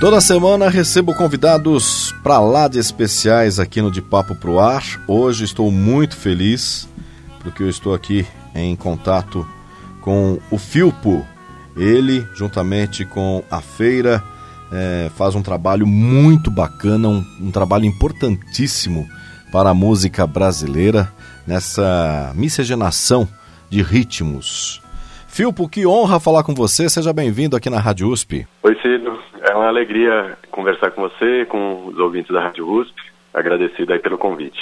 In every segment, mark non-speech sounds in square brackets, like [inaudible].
Toda semana recebo convidados para lá de especiais aqui no De Papo Pro Ar. Hoje estou muito feliz porque eu estou aqui em contato com o Filpo. Ele, juntamente com a Feira, é, faz um trabalho muito bacana, um, um trabalho importantíssimo para a música brasileira nessa miscigenação de ritmos. Filpo, que honra falar com você. Seja bem-vindo aqui na Rádio USP. Oi, Cido. É uma alegria conversar com você, com os ouvintes da Rádio USP. Agradecido aí pelo convite.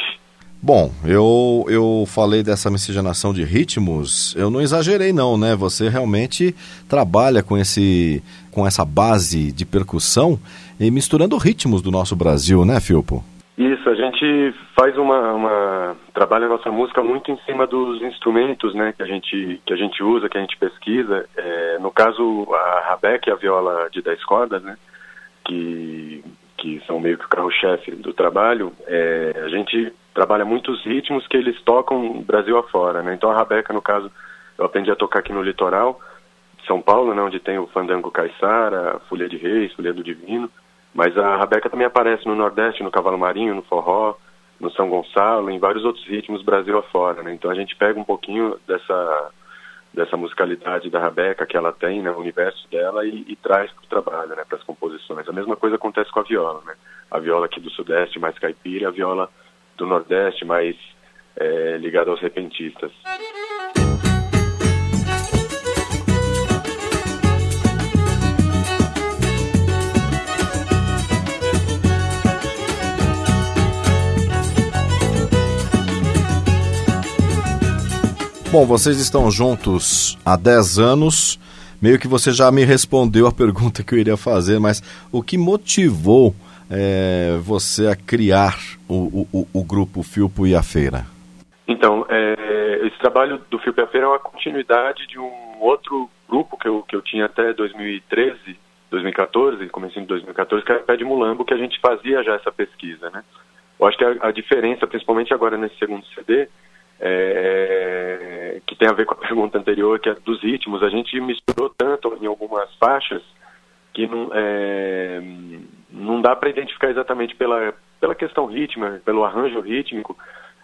Bom, eu, eu falei dessa miscigenação de ritmos, eu não exagerei não, né? Você realmente trabalha com, esse, com essa base de percussão e misturando ritmos do nosso Brasil, né, Filpo? Isso, a gente faz uma, uma trabalha a nossa música muito em cima dos instrumentos, né, que a gente que a gente usa, que a gente pesquisa. É, no caso a rabeca e a viola de 10 cordas, né, que que são meio que o carro-chefe do trabalho. É, a gente trabalha muitos ritmos que eles tocam Brasil afora, né. Então a rabeca, no caso, eu aprendi a tocar aqui no litoral, São Paulo, né, onde tem o fandango caiçara, Folha de Reis, Folha do Divino. Mas a rabeca também aparece no Nordeste, no Cavalo Marinho, no Forró, no São Gonçalo, em vários outros ritmos Brasil afora, né? Então a gente pega um pouquinho dessa dessa musicalidade da rabeca que ela tem, né, o universo dela e, e traz para o trabalho, né, para as composições. A mesma coisa acontece com a viola, né? A viola aqui do Sudeste mais caipira, a viola do Nordeste mais é, ligada aos repentistas. Bom, vocês estão juntos há 10 anos. Meio que você já me respondeu a pergunta que eu iria fazer, mas o que motivou é, você a criar o, o, o, grupo Filpo e a Feira? Então, é, esse trabalho do Filpo e a Feira é uma continuidade de um outro grupo que eu, que eu tinha até 2013, 2014, comecinho de 2014, que era Pé de Mulambo, que a gente fazia já essa pesquisa, né? Eu acho que a, a diferença, principalmente agora nesse segundo CD, é, que tem a ver com a [laughs] pergunta anterior, que é dos ritmos. A gente misturou tanto em algumas faixas que não, é, não dá para identificar exatamente pela, pela questão rítmica, pelo arranjo rítmico,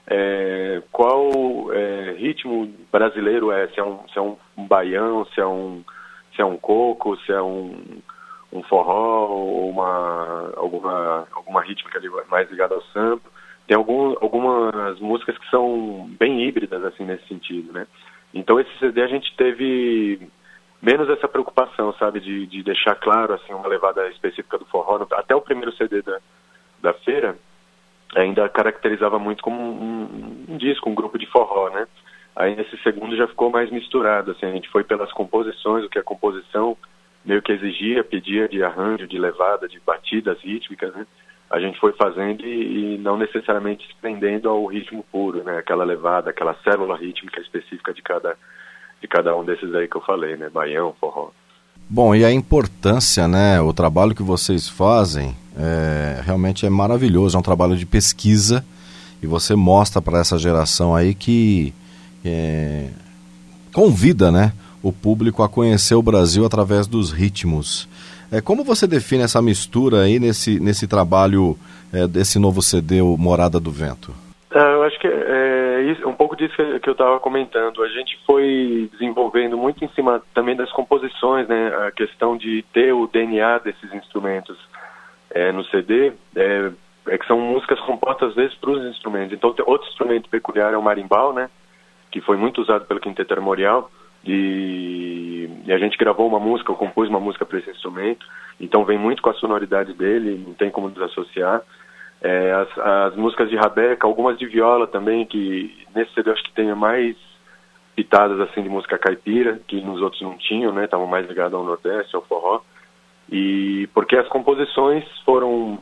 é, qual é, ritmo brasileiro é, se é um, se é um baião, se é um, se é um coco, se é um, um forró, ou uma, alguma, alguma rítmica mais ligada ao samba tem algum, algumas músicas que são bem híbridas, assim, nesse sentido, né? Então esse CD a gente teve menos essa preocupação, sabe, de, de deixar claro, assim, uma levada específica do forró. Até o primeiro CD da, da feira ainda caracterizava muito como um, um, disco, um grupo de forró, né? Aí nesse segundo já ficou mais misturado, assim, a gente foi pelas composições, o que a composição meio que exigia, pedia de arranjo, de levada, de batidas rítmicas, né? A gente foi fazendo e, e, não necessariamente se prendendo ao ritmo puro, né? Aquela levada, aquela célula rítmica específica de cada, de cada um desses aí que eu falei, né? Baião, forró. Bom, e a importância, né? O trabalho que vocês fazem é, realmente é maravilhoso. É um trabalho de pesquisa e você mostra para essa geração aí que é, convida, né? O público a conhecer o Brasil através dos ritmos. É, como você define essa mistura aí nesse, nesse trabalho é, desse novo CD, o Morada do Vento? É, eu acho que é, é um pouco disso que eu estava comentando. A gente foi desenvolvendo muito em cima também das composições, né? A questão de ter o DNA desses instrumentos é, no CD, é, é, que são músicas compostas às vezes para os instrumentos. Então, outro instrumento peculiar é o marimbau, né? Que foi muito usado pelo Quinteto Armorial. E, e, a gente gravou uma música, eu compus uma música para esse instrumento, então vem muito com a sonoridade dele, não tem como desassociar. É, as, as, músicas de rabeca, algumas de viola também, que nesse CD eu acho que tem mais, pitadas assim de música caipira, que nos outros não tinham, né? Estavam mais ligados ao Nordeste, ao forró. E porque as composições foram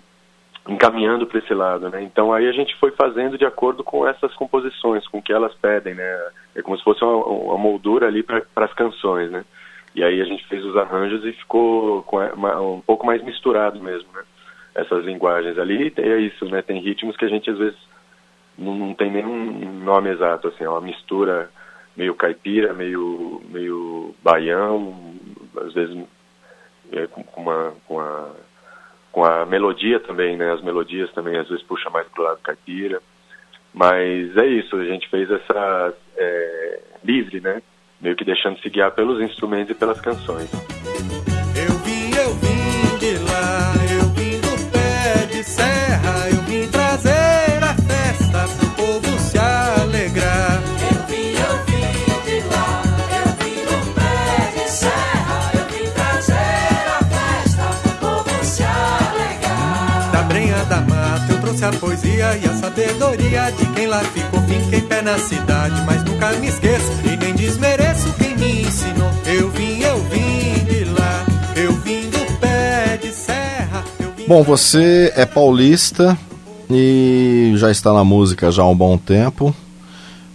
encaminhando para esse lado, né? Então aí a gente foi fazendo de acordo com essas composições, com o que elas pedem, né? É como se fosse uma, uma moldura ali para as canções, né? E aí a gente fez os arranjos e ficou uma, um pouco mais misturado mesmo, né? Essas linguagens ali, é isso, né? Tem ritmos que a gente às vezes não, não tem nenhum nome exato, assim, é uma mistura meio caipira, meio, meio baião, às vezes é, com, uma, com, a, com a melodia também, né? As melodias também às vezes puxa mais pro lado caipira. Mas é isso, a gente fez essa é, livre, né? Meio que deixando se guiar pelos instrumentos e pelas canções. Trouxe a poesia e a sabedoria de quem lá ficou, fiquei pé na cidade, mas nunca me esqueço e nem desmereço quem me ensinou. Eu vim, eu vim de lá, eu vim do pé de serra, eu vim Bom, você é paulista e já está na música já há um bom tempo.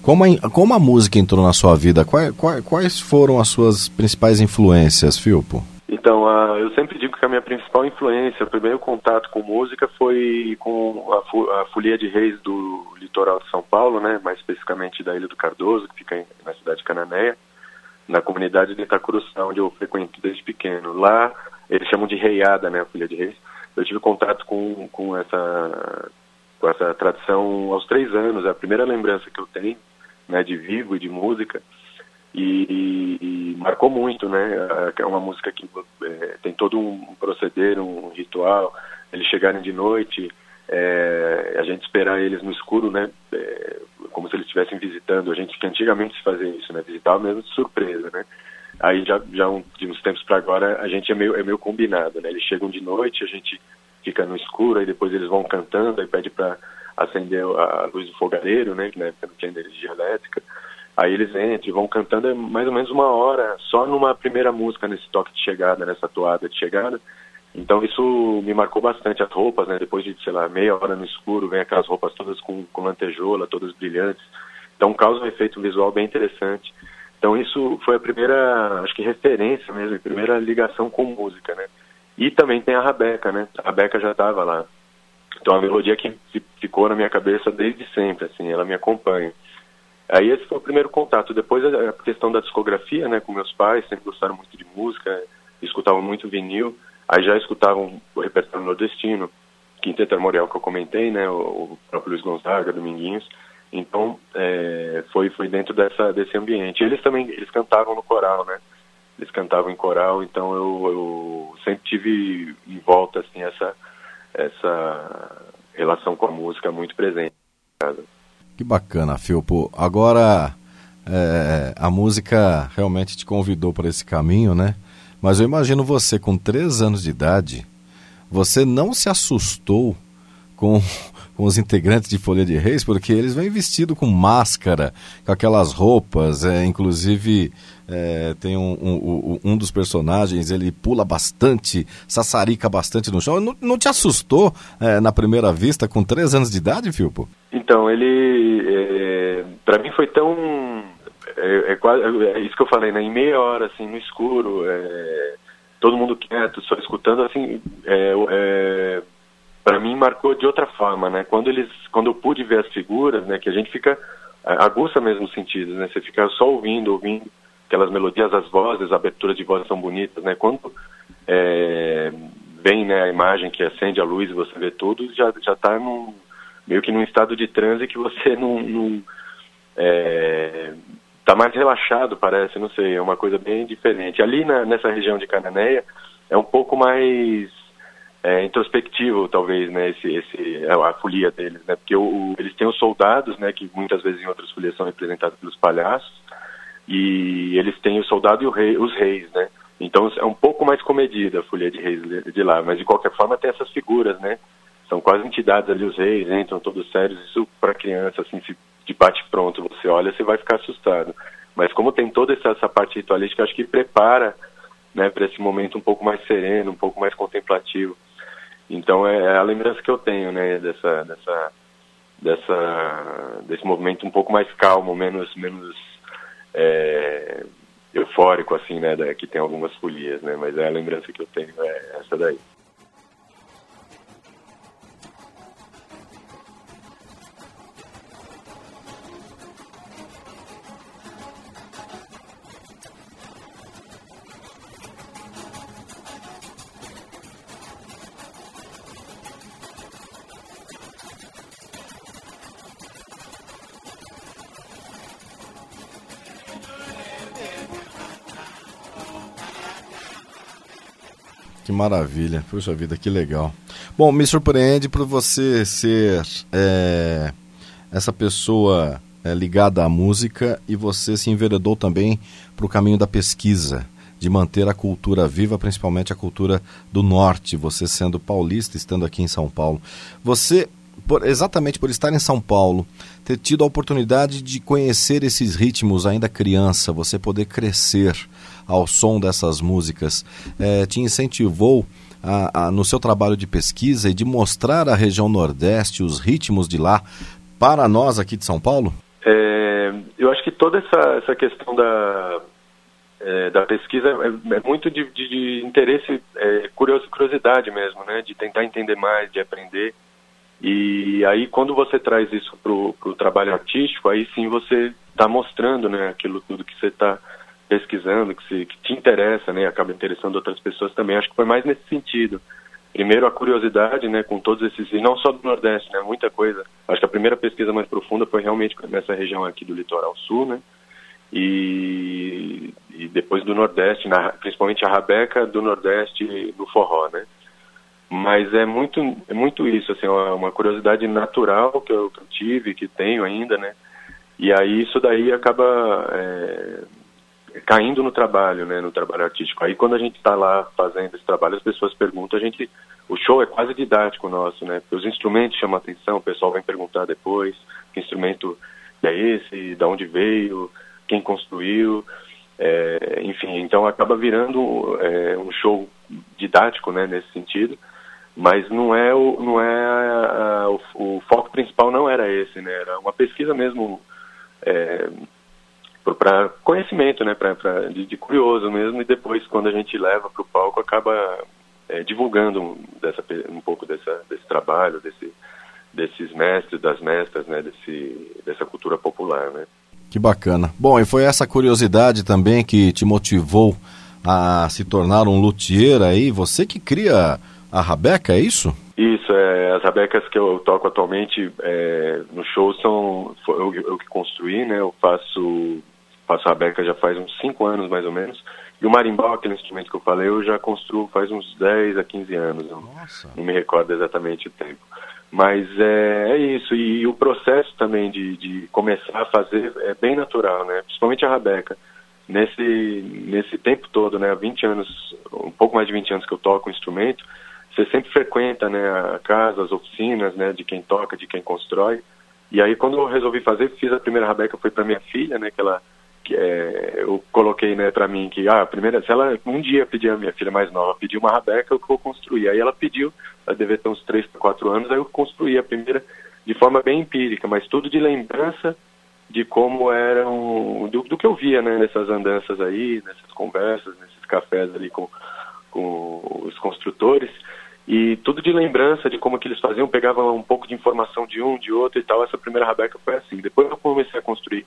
Como a, como a música entrou na sua vida? Quais, quais, quais foram as suas principais influências, Filpo? Então, a, eu sempre digo que a minha principal influência, o primeiro contato com música foi com a, a Folia de Reis do litoral de São Paulo, né, mais especificamente da Ilha do Cardoso, que fica em- na cidade de Cananéia, na comunidade de Itacuruçá, onde eu frequento desde pequeno. Lá, eles chamam de reiada, né, a Folia de Reis. Eu tive contato com, com, essa, com essa tradição aos três anos, é a primeira lembrança que eu tenho, né, de vivo e de música e, e- e marcou muito, né? É- É uma música que é, tem todo um proceder, um ritual. Eles chegarem de noite, é, a gente esperar eles no escuro, né? É, como se eles estivessem visitando. A gente que antigamente se fazia isso, né? Visitava mesmo de surpresa, né? Aí já, já um, de uns tempos para agora a gente é meio, é meio combinado, né? Eles chegam de noite, a gente fica no escuro, aí depois eles vão cantando, aí pede para acender a luz do fogareiro, né? Que na época não tinha energia elétrica. Aí eles entram vão cantando é mais ou menos uma hora, só numa primeira música, nesse toque de chegada, nessa toada de chegada. Então isso me marcou bastante as roupas, né? Depois de, sei lá, meia hora no escuro, vem aquelas roupas todas com, com lantejoula, todas brilhantes. Então causa um efeito visual bem interessante. Então isso foi a primeira, acho que referência mesmo, a primeira ligação com música, né? E também tem a Rabeca, né? A Rabeca já estava lá. Então a melodia que fi- ficou na minha cabeça desde sempre, assim, ela me acompanha. Aí esse foi o primeiro contato. Depois a questão da discografia, né, com meus pais, sempre gostaram muito de música, escutavam muito vinil. Aí já escutavam o repertório nordestino, Quinteto Armorial que eu comentei, né, o, próprio Luiz Gonzaga, Dominguinhos. Então é, foi foi dentro dessa desse ambiente. Eles também eles cantavam no coral, né? Eles cantavam em coral, então eu, eu sempre tive em volta assim essa essa relação com a música muito presente. casa. Que bacana, Filpo. Agora, é, a música realmente te convidou para esse caminho, né? Mas eu imagino você com três anos de idade, você não se assustou com, com os integrantes de Folha de Reis, porque eles vêm vestidos com máscara, com aquelas roupas, é, inclusive é, tem um, um, um- dos personagens, ele pula bastante, sassarica bastante no chão. Não, não te assustou é, na primeira vista com três anos de idade, Filpo? Então, ele, é, para mim foi tão, é, é quase, é isso que eu falei, né, em meia hora, assim, no escuro, é, todo mundo quieto, só escutando, assim, é, para mim marcou de outra forma, né, quando eles, quando eu pude ver as figuras, né, que a gente fica, aguça mesmo os sentidos, né, você fica só ouvindo, ouvindo aquelas melodias, as vozes, as aberturas de voz são bonitas, né, quando é, vem, né, a imagem que acende a luz e você vê tudo, já, já tá num meio que num estado de transe que você [laughs] não, não é, tá mais relaxado, parece, não sei, é uma coisa bem diferente. Ali na, nessa região de Cananéia é um pouco mais é, introspectivo, talvez, né, esse, esse, a folia deles, né, porque o, o- eles têm os soldados, né, que muitas vezes em outras folias são representados pelos palhaços, e eles têm o soldado e o rei, os reis, né, então é um pouco mais comedida a folia de reis de, de lá, mas de qualquer forma tem essas figuras, né, são quase entidades ali, os reis entram todos sérios, isso para criança, assim, se de bate pronto você olha, você vai ficar assustado. Mas como tem toda essa, essa parte ritualística, acho que prepara né, para esse momento um pouco mais sereno, um pouco mais contemplativo. Então é, é a lembrança que eu tenho, né, dessa, dessa, dessa, desse movimento um pouco mais calmo, menos, menos é, eufórico, assim, né, que tem algumas folias, né, mas é a lembrança que eu tenho, é essa daí. Maravilha, puxa vida, que legal. Bom, me surpreende por você ser é, essa pessoa é, ligada à música e você se enveredou também para o caminho da pesquisa, de manter a cultura viva, principalmente a cultura do norte, você sendo paulista, estando aqui em São Paulo. Você, por, exatamente por estar em São Paulo, ter tido a oportunidade de conhecer esses ritmos ainda criança, você poder crescer ao som dessas músicas, é, te incentivou a, a, no seu trabalho de pesquisa e de mostrar a região Nordeste, os ritmos de lá, para nós aqui de São Paulo? É, eu acho que toda essa, essa questão da, é, da pesquisa é, é muito de, de, de interesse, é, curiosidade mesmo, né? De tentar entender mais, de aprender. E aí, quando você traz isso para o trabalho artístico, aí sim você está mostrando, né? Aquilo tudo que você está pesquisando, que, se, que te interessa, né, acaba interessando outras pessoas também. Acho que foi mais nesse sentido. Primeiro a curiosidade, né, com todos esses, e não só do Nordeste, né, muita coisa. Acho que a primeira pesquisa mais profunda foi realmente nessa região aqui do litoral sul, né, e, e depois do Nordeste, na, principalmente a rabeca do Nordeste do forró, né. Mas é muito, é muito isso, assim, uma curiosidade natural que eu, que eu tive, que tenho ainda, né, e aí isso daí acaba é, caindo no trabalho, né, no trabalho artístico. Aí quando a gente está lá fazendo esse trabalho, as pessoas perguntam, a gente, o show é quase didático nosso, né, porque os instrumentos chamam atenção, o pessoal vai perguntar depois que instrumento é esse, de onde veio, quem construiu, é, enfim, então acaba virando é, um show didático, né, nesse sentido, mas não é o não é a, a, o, o, foco principal não era esse, né, era uma pesquisa mesmo é, para conhecimento, né, pra, pra, de, de, curioso mesmo, e depois quando a gente leva para o palco acaba é, divulgando dessa, um pouco dessa, desse trabalho, desse, desses mestres, das mestras, né, desse, dessa cultura popular, né. Que bacana. Bom, e foi essa curiosidade também que te motivou a se tornar um luthier aí, você que cria a rabeca, é isso? Isso, é, as rabecas que eu toco atualmente é, no show são eu, eu que construí, né? Eu faço faço a beca já faz uns 5 anos mais ou menos. E o marimbau, aquele instrumento que eu falei, eu já construo faz uns 10 a 15 anos. Nossa. Não me recordo exatamente o tempo. Mas é, é isso. E, e, o processo também de, de começar a fazer é bem natural, né? Principalmente a rabeca. Nesse, nesse tempo todo, né? Há 20 anos, um pouco mais de 20 anos que eu toco o instrumento, você sempre frequenta né, a casa, as oficinas, né? De quem toca, de quem constrói. E aí, quando eu resolvi fazer, fiz a primeira rabeca, foi para minha filha, né? Que ela é, eu coloquei né, para mim que ah, primeira, se ela um dia pedir a minha filha mais nova, pedir uma rabeca, eu vou construir. Aí ela pediu, ela deve ter uns 3 para 4 anos, aí eu construí a primeira de forma bem empírica, mas tudo de lembrança de como eram, do, do que eu via né, nessas andanças aí, nessas conversas, nesses cafés ali com, com os construtores, e tudo de lembrança de como que eles faziam, pegavam um pouco de informação de um, de outro e tal. Essa primeira rabeca foi assim. Depois eu comecei a construir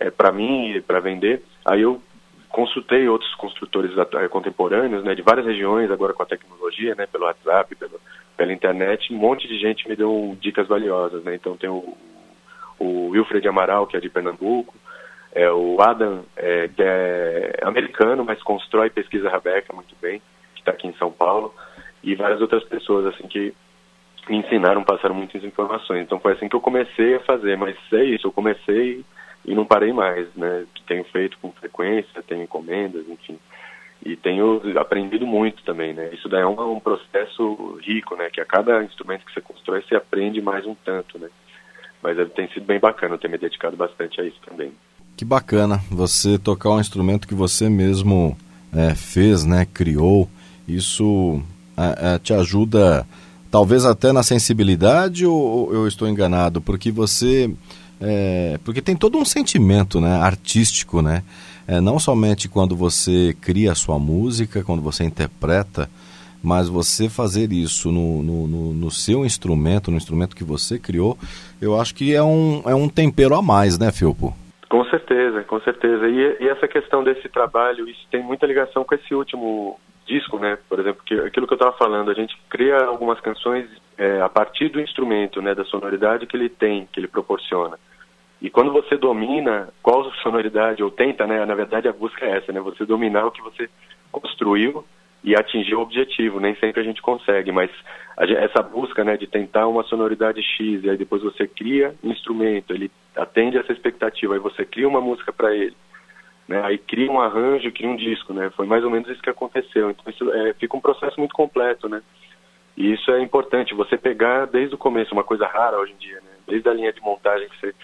é, para mim e para vender. Aí eu consultei outros construtores contemporâneos, né, de várias regiões, agora com a tecnologia, né, pelo WhatsApp, pelo, pela internet, um monte de gente me deu dicas valiosas, né, então tem o, o Wilfred Amaral, que é de Pernambuco, é o Adam, é, que é americano, mas constrói pesquisa Rabeca muito bem, que está aqui em São Paulo, e várias outras pessoas, assim, que me ensinaram, passaram muitas informações, então foi assim que eu comecei a fazer, mas é isso, eu comecei e não parei mais, né? Tenho feito com frequência, tenho encomendas, enfim. E tenho aprendido muito também, né? Isso daí é um, um processo rico, né? Que a cada instrumento que você constrói, você aprende mais um tanto, né? Mas tem sido bem bacana, eu me dedicado bastante a isso também. Que bacana você tocar um instrumento que você mesmo é, fez, né? Criou. Isso é, é, te ajuda, talvez até na sensibilidade ou eu estou enganado? Porque você, é, porque tem todo um sentimento, né? Artístico, né? É, não somente quando você cria a sua música, quando você interpreta, mas você fazer isso no, no, no, no, seu instrumento, no instrumento que você criou, eu acho que é um, é um tempero a mais, né, Filpo? Com certeza, com certeza. E, e essa questão desse trabalho, isso tem muita ligação com esse último disco, né? Por exemplo, que, aquilo que eu estava falando, a gente cria algumas canções é, a partir do instrumento, né, da sonoridade que ele tem, que ele proporciona. E quando você domina qual sonoridade, ou tenta, né, na verdade a busca é essa, né, você dominar o que você construiu e atingir o objetivo. Nem sempre a gente consegue, mas a, essa busca né, de tentar uma sonoridade X e aí depois você cria um instrumento, ele atende essa expectativa, aí você cria uma música para ele. Né, aí cria um arranjo, cria um disco, né? Foi mais ou menos isso que aconteceu. Então isso é, fica um processo muito completo, né? E isso é importante, você pegar desde o começo, uma coisa rara hoje em dia, né? Desde a linha de montagem que você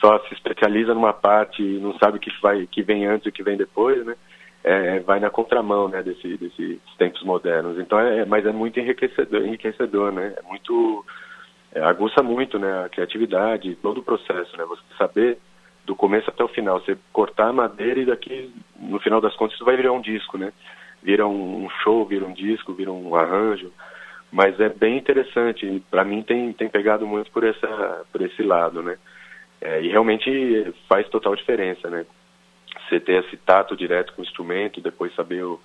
só se especializa numa parte e não sabe o que vai, que vem antes e o que vem depois, né? é, vai na contramão né, desse, desses tempos modernos. Então, é, mas é muito enriquecedor, enriquecedor né? É muito é, aguça muito, né, a criatividade, todo o processo, né? Você saber do começo até o final, você cortar a madeira e daqui no final das contas isso vai virar um disco, né? Vira um, um show, vira um disco, vira um arranjo. Mas é bem interessante. Para mim tem tem pegado muito por essa por esse lado, né? É, e realmente faz total diferença, né? você ter esse tato direto com o instrumento, depois saber o,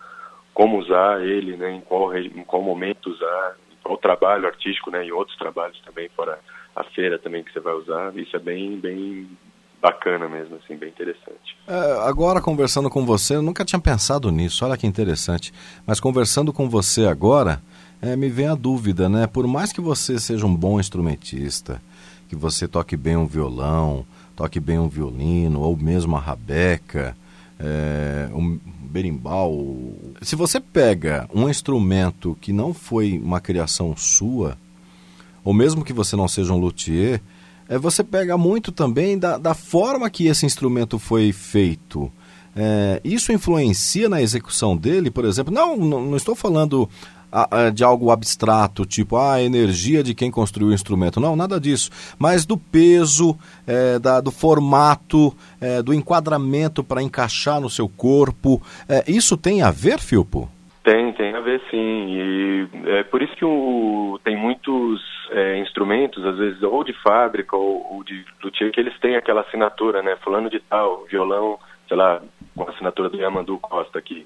como usar ele, né, em qual, em qual momento usar, em qual trabalho artístico, né, e outros trabalhos também, fora a feira também que você vai usar, isso é bem, bem bacana mesmo, assim, bem interessante. É, agora, conversando com você, eu nunca tinha pensado nisso, olha que interessante, mas conversando com você agora, é, me vem a dúvida, né, por mais que você seja um bom instrumentista, que você toque bem um violão, toque bem um violino, ou mesmo a rabeca, é, um berimbau. Se você pega um instrumento que não foi uma criação sua, ou mesmo que você não seja um luthier, é, você pega muito também da, da forma que esse instrumento foi feito. É, isso influencia na execução dele, por exemplo? Não, não, não estou falando de algo abstrato, tipo ah, a energia de quem construiu o instrumento. Não, nada disso. Mas do peso, é, da, do formato, é, do enquadramento para encaixar no seu corpo. É, isso tem a ver, Filpo? Tem, tem a ver sim. E é por isso que o, tem muitos é, instrumentos, às vezes, ou de fábrica ou, ou de luthier, que eles têm aquela assinatura, né? Fulano de tal, violão, sei lá, com a assinatura do Yamandu Costa aqui.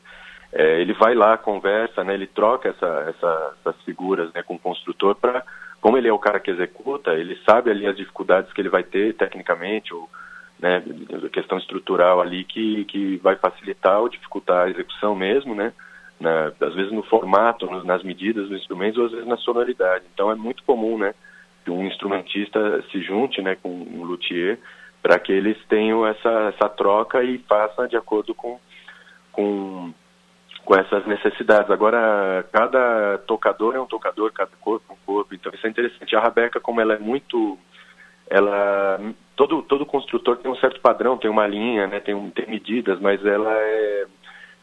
É, ele vai lá, conversa, né, ele troca essa, essa, essas figuras né, com o construtor para, como ele é o cara que executa, ele sabe ali as dificuldades que ele vai ter tecnicamente ou né, questão estrutural ali que, que vai facilitar ou dificultar a execução mesmo, né, na, às vezes no formato, nas medidas dos instrumentos ou às vezes na sonoridade. Então é muito comum, né, que um instrumentista se junte, né, com um luthier para que eles tenham essa, essa troca e façam de acordo com, com com essas necessidades. Agora, cada tocador é um tocador, cada corpo é um corpo, então isso é interessante. A Rabeca, como ela é muito, ela, todo todo construtor tem um certo padrão, tem uma linha, né, tem, tem medidas, mas ela é,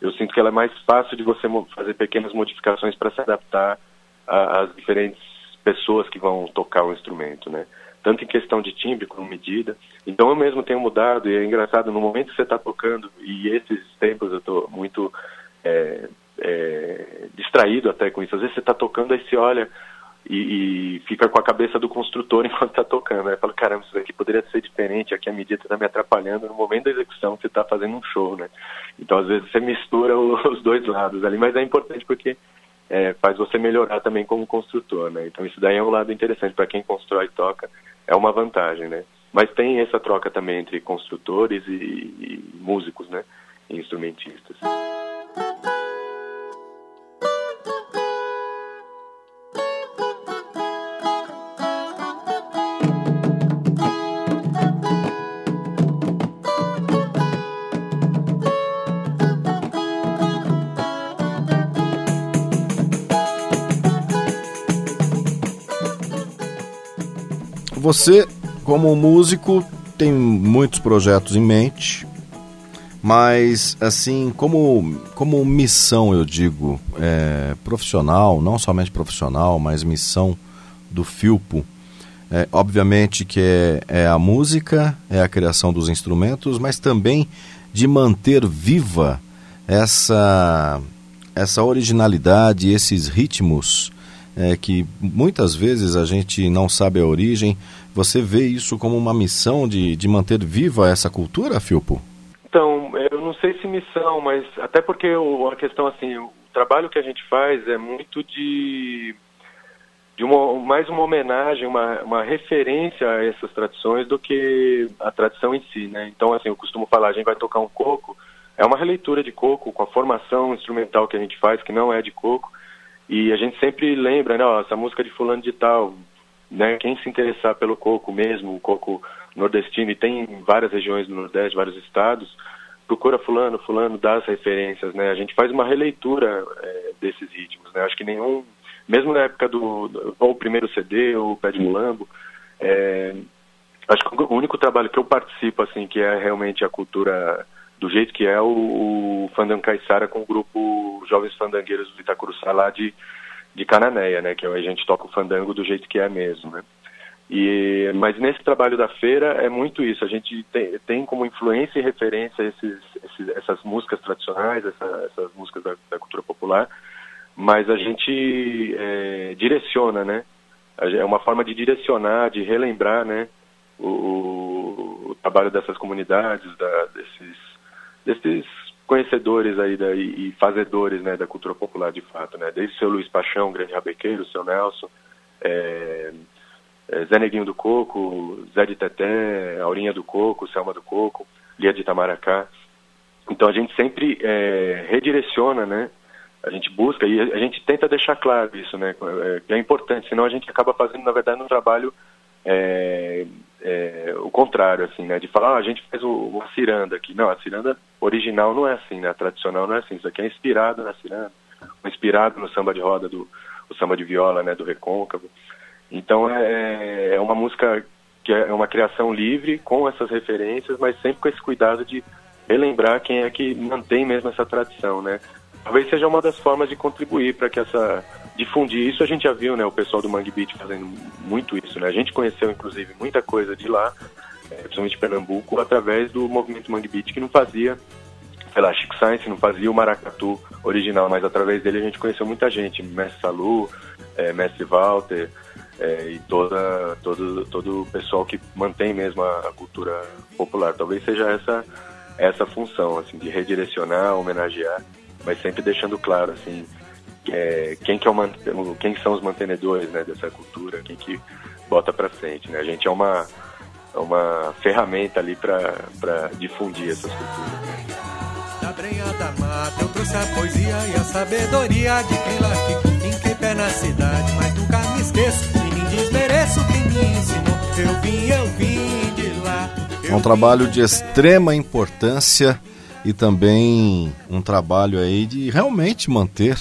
eu sinto que ela é mais fácil de você fazer pequenas modificações para se adaptar às diferentes pessoas que vão tocar o instrumento, né? Tanto em questão de timbre como medida. Então eu mesmo tenho mudado e é engraçado no momento que você está tocando e esses tempos eu estou muito é, é, distraído até com isso. Às vezes você está tocando, aí você olha e, e, fica com a cabeça do construtor [laughs] enquanto está tocando. Aí fala, caramba, isso aqui poderia ser diferente, aqui a medida está me atrapalhando no momento da execução, você está fazendo um show, né? Então, às vezes, você mistura [laughs] os dois lados ali, mas é importante porque é, faz você melhorar também como construtor, né? Então, isso daí é um lado interessante para quem constrói e toca, é uma vantagem, né? Mas tem essa troca também entre construtores e, e músicos, né? E instrumentistas. Você, como músico, tem muitos projetos em mente, mas assim, como, como missão, eu digo, é, profissional, não somente profissional, mas missão do Filpo, é, obviamente que é, é a música, é a criação dos instrumentos, mas também de manter viva essa, essa originalidade, esses ritmos é, que muitas vezes a gente não sabe a origem. Você vê isso como uma missão de, de manter viva essa cultura, Filpo? Então, eu não sei se missão, mas até porque a questão assim, o trabalho que a gente faz é muito de de uma, mais uma homenagem, uma, uma referência a essas tradições do que a tradição em si, né? Então, assim, eu costumo falar, a gente vai tocar um coco, é uma releitura de coco com a formação instrumental que a gente faz, que não é de coco, e a gente sempre lembra, né, ó, essa música de fulano de tal, né, quem se interessar pelo coco mesmo, o coco nordestino, e tem em várias regiões do Nordeste, vários estados, procura fulano, fulano dá as referências, né? A gente faz uma releitura é, desses ritmos, né? Acho que nenhum mesmo na época do, ou o primeiro CD ou o Pé de Mulambo, é, acho que o único trabalho que eu participo assim que é realmente a cultura do jeito que é o, o Fandango Caissara com o grupo Jovens Fandangueiros do Itacuruçá lá de, de Cananéia, né, que a gente toca o fandango do jeito que é mesmo, né. E, mas nesse trabalho da feira é muito isso, a gente tem, tem como influência e referência esses, esses essas músicas tradicionais, essa, essas músicas da, da cultura popular, mas a gente é, direciona, né? É uma forma de direcionar, de relembrar, né? O, o, o trabalho dessas comunidades, da, desses, desses conhecedores aí da, e fazedores, né, da cultura popular de fato, né? Desde o seu Luiz Paixão, grande rabequeiro, o seu Nelson, é, é, Zé Neguinho do Coco, Zé de Teté, Aurinha do Coco, Selma do Coco, Lia de Itamaracá. Então a gente sempre é, redireciona, né? a gente busca e a gente tenta deixar claro isso, né? É, que é importante, senão a gente acaba fazendo, na verdade, um trabalho é, é, o contrário, assim, né? De falar, ah, a gente fez o, uma ciranda aqui. Não, a ciranda original não é assim, né? A tradicional não é assim. Isso aqui é inspirado na ciranda, inspirado no samba de roda, do o samba de viola, né? Do recôncavo. Então é, é uma música que é uma criação livre com essas referências, mas sempre com esse cuidado de relembrar quem é que mantém mesmo essa tradição, né? talvez seja uma das formas de contribuir para que essa difundir isso a gente já viu né o pessoal do Mangue Beat fazendo muito isso né? A gente conheceu inclusive muita coisa de lá é, principalmente Pernambuco através do movimento Mangue Beat que não fazia sei lá Chico Science não fazia o maracatu original mas através dele a gente conheceu muita gente Mestre Salu é, Mestre Walter é, e toda todo todo o pessoal que mantém mesmo a, a cultura popular. Talvez seja essa essa função assim de redirecionar homenagear mas sempre deixando claro assim é, quem que é o quem são os mantenedores né, dessa cultura, quem que bota para frente, né? A gente é uma é uma ferramenta ali para difundir essas culturas. Da brenha da mata eu trouxe a poesia e a sabedoria de quem lá em quem pé na cidade, mas nunca me esqueço e nem desmereço quem me ensinou. Eu vim, eu vim de lá. É um trabalho de extrema importância e também um trabalho aí de realmente manter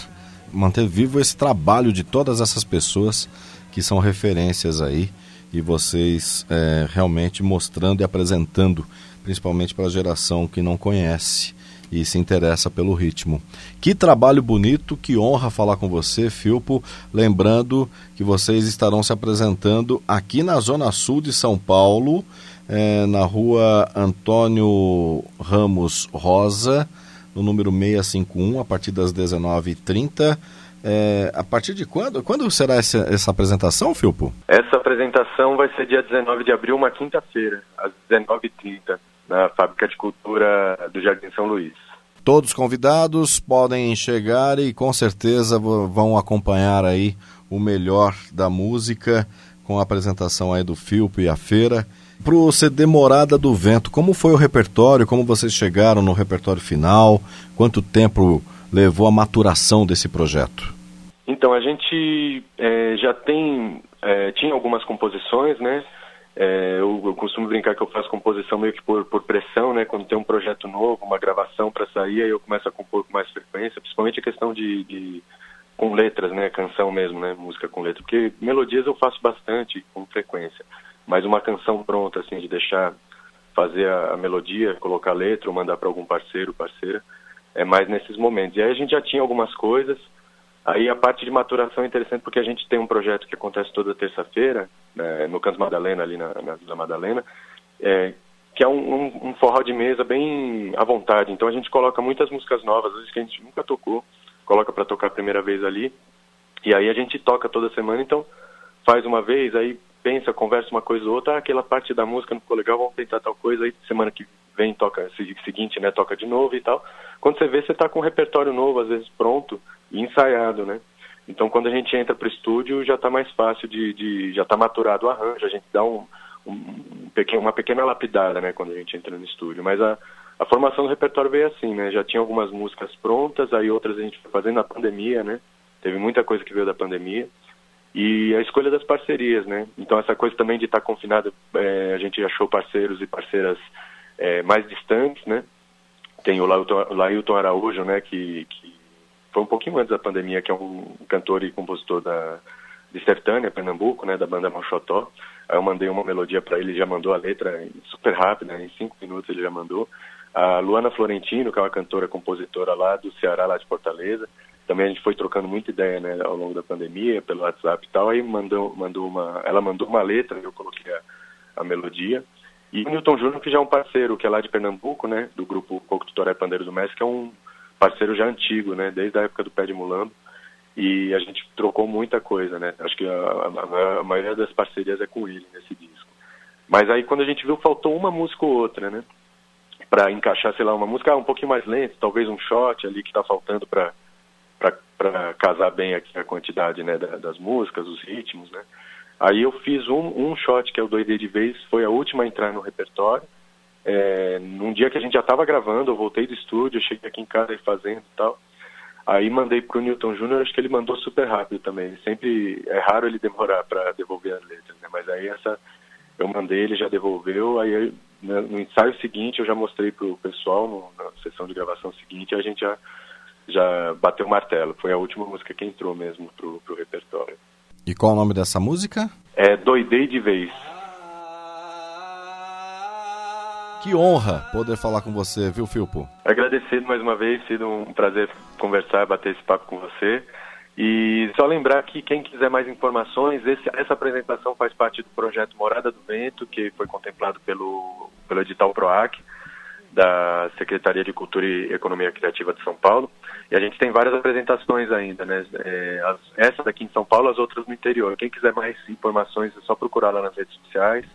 manter vivo esse trabalho de todas essas pessoas que são referências aí e vocês é, realmente mostrando e apresentando, principalmente para a geração que não conhece e se interessa pelo ritmo. Que trabalho bonito, que honra falar com você, Filpo. Lembrando que vocês estarão se apresentando aqui na Zona Sul de São Paulo, é, na rua Antônio Ramos Rosa, no número 651, a partir das 19h30. É, a partir de quando? Quando será essa, essa apresentação, Filpo? Essa apresentação vai ser dia 19 de abril, uma quinta-feira, às 19h30, na Fábrica de Cultura do Jardim São Luís. Todos convidados podem chegar e com certeza vão acompanhar aí o melhor da música com a apresentação aí do Filpo e a feira para o CD Morada do Vento, como foi o repertório? Como vocês chegaram no repertório final? Quanto tempo levou a maturação desse projeto? Então, a gente é, já tem, é, tinha algumas composições, né? É, eu, eu, costumo brincar que eu faço composição meio que por, por pressão, né? Quando tem um projeto novo, uma gravação para sair, aí eu começo a compor com mais frequência, principalmente a questão de, de com letras, né? Canção mesmo, né? Música com letra, porque melodias eu faço bastante com frequência mas uma canção pronta, assim, de deixar fazer a, a melodia, colocar a letra ou mandar para algum parceiro, parceira. É mais nesses momentos. E aí a gente já tinha algumas coisas. Aí a parte de maturação é interessante porque a gente tem um projeto que acontece toda terça-feira, né, no Canto Madalena, ali na, na Vila Madalena, é, que é um, um, um, forró de mesa bem à vontade. Então a gente coloca muitas músicas novas, às vezes que a gente nunca tocou, coloca para tocar a primeira vez ali. E aí a gente toca toda semana, então faz uma vez, aí pensa, conversa uma coisa ou outra, ah, aquela parte da música não ficou legal, vamos tentar tal coisa, aí semana que vem toca, seguinte, né, toca de novo e tal. Quando você vê, você está com um repertório novo, às vezes pronto e ensaiado, né? Então quando a gente entra para estúdio já está mais fácil de, de já está maturado o arranjo, a gente dá um, um pequeno, uma pequena lapidada, né, quando a gente entra no estúdio. Mas a, a formação do repertório veio assim, né? Já tinha algumas músicas prontas, aí outras a gente foi fazendo na pandemia, né? Teve muita coisa que veio da pandemia. E a escolha das parcerias, né? Então essa coisa também de estar confinado, é, a gente achou parceiros e parceiras é, mais distantes, né? Tem o Lailton, Araújo, né? Que, que, foi um pouquinho antes da pandemia, que é um cantor e compositor da, de Sertânia, Pernambuco, né? Da banda Mochotó. Aí eu mandei uma melodia para ele, ele já mandou a letra super rápida, né? em cinco minutos ele já mandou. A Luana Florentino, que é uma cantora compositora lá do Ceará, lá de Fortaleza, também a gente foi trocando muita ideia, né, ao longo da pandemia, pelo WhatsApp e tal, aí mandou, mandou uma, ela mandou uma letra, eu coloquei a, a melodia, e o Newton Júnior, que já é um parceiro, que é lá de Pernambuco, né, do grupo Coco Tutoré Pandeiros do Mestre, que é um parceiro já antigo, né, desde a época do Pé de Mulambo, e a gente trocou muita coisa, né, acho que a, a, a maioria das parcerias é com ele nesse disco. Mas aí quando a gente viu, faltou uma música ou outra, né, para encaixar, sei lá, uma música um pouquinho mais lenta, talvez um shot ali que está faltando para para casar bem aqui a quantidade né, das músicas, os ritmos, né? Aí eu fiz um, um shot, que é o Doidei de Vez, foi a última a entrar no repertório. É, num dia que a gente já estava gravando, eu voltei do estúdio, cheguei aqui em casa e fazendo e tal. Aí mandei pro Newton Júnior, acho que ele mandou super rápido também. Sempre é raro ele demorar para devolver as letras, né? Mas aí essa eu mandei, ele já devolveu. Aí né, no ensaio seguinte eu já mostrei pro pessoal no, na sessão de gravação seguinte, a gente já já bateu o martelo. Foi a última música que entrou mesmo pro, pro repertório. E qual o nome dessa música? É Doidei de Vez. Que honra poder falar com você, viu, Filpo? Agradecido mais uma vez, sido um prazer conversar, bater esse papo com você. E só lembrar que quem quiser mais informações, esse, essa apresentação faz parte do projeto Morada do Vento, que foi contemplado pelo, pelo edital PROAC da Secretaria de Cultura e Economia Criativa de São Paulo. E a gente tem várias apresentações ainda, né? É, as, essas aqui em São Paulo, as outras no interior. Quem quiser mais informações é só procurar lá nas redes sociais,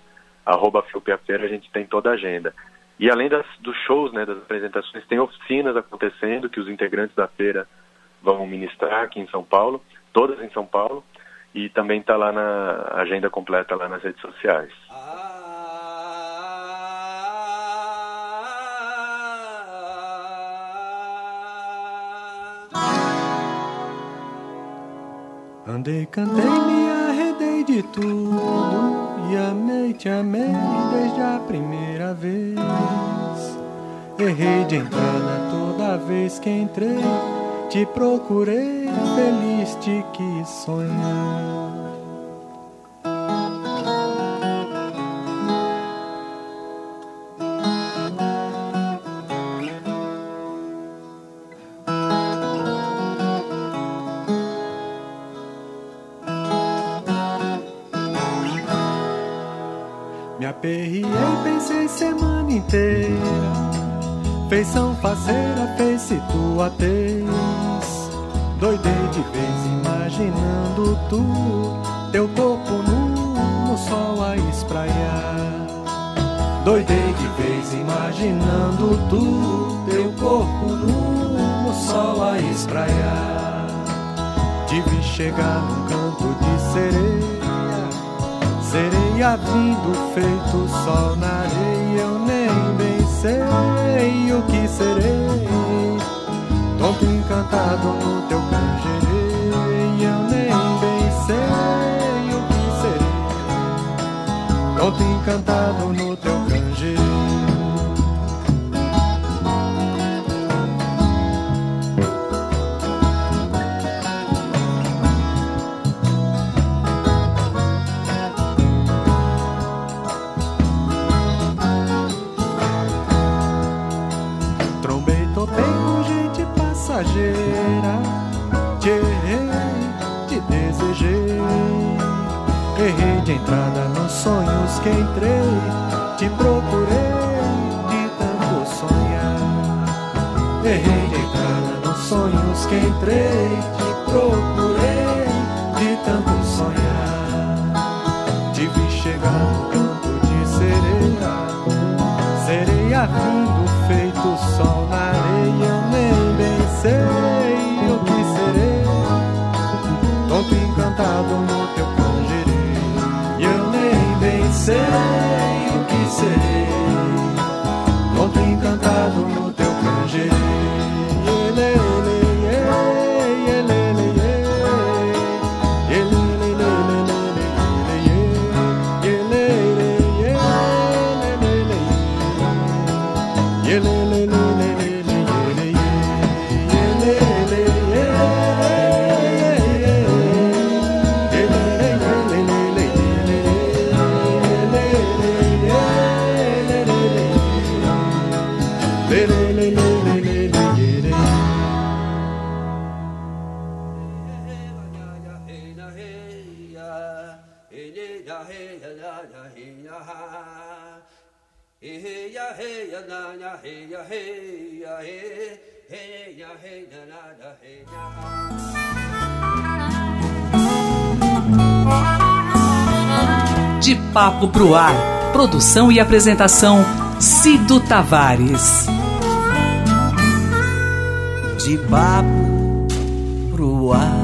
arroba a gente tem toda a agenda. E além das, dos shows, né, das apresentações, tem oficinas acontecendo que os integrantes da feira vão ministrar aqui em São Paulo, todas em São Paulo, e também está lá na agenda completa lá nas redes sociais. Ah. Andei, cantei, me arredei de tudo E amei, te amei desde a primeira vez. Errei de entrada toda vez que entrei Te procurei, feliz te quis sonhar inteira. Feição faceira, fez-se tua tez. Doidei de vez, imaginando tu, teu corpo nu no sol a espraiar. Doidei de vez, imaginando tu, teu corpo nu no sol a espraiar. Tive chegar num canto de sereia Sereia vindo feito sol na areia, eu nem sei o que serei. Tonto encantado no teu canjerei, eu nem bem sei o que serei. Tonto encantado no desejei. Errei de entrada nos sonhos que entrei. Te procurei de tanto sonhar. Errei de entrada nos sonhos que entrei. Hey, elele, elele, De Papo pro Ar. Produção e apresentação Cido Tavares. De papo pro ar.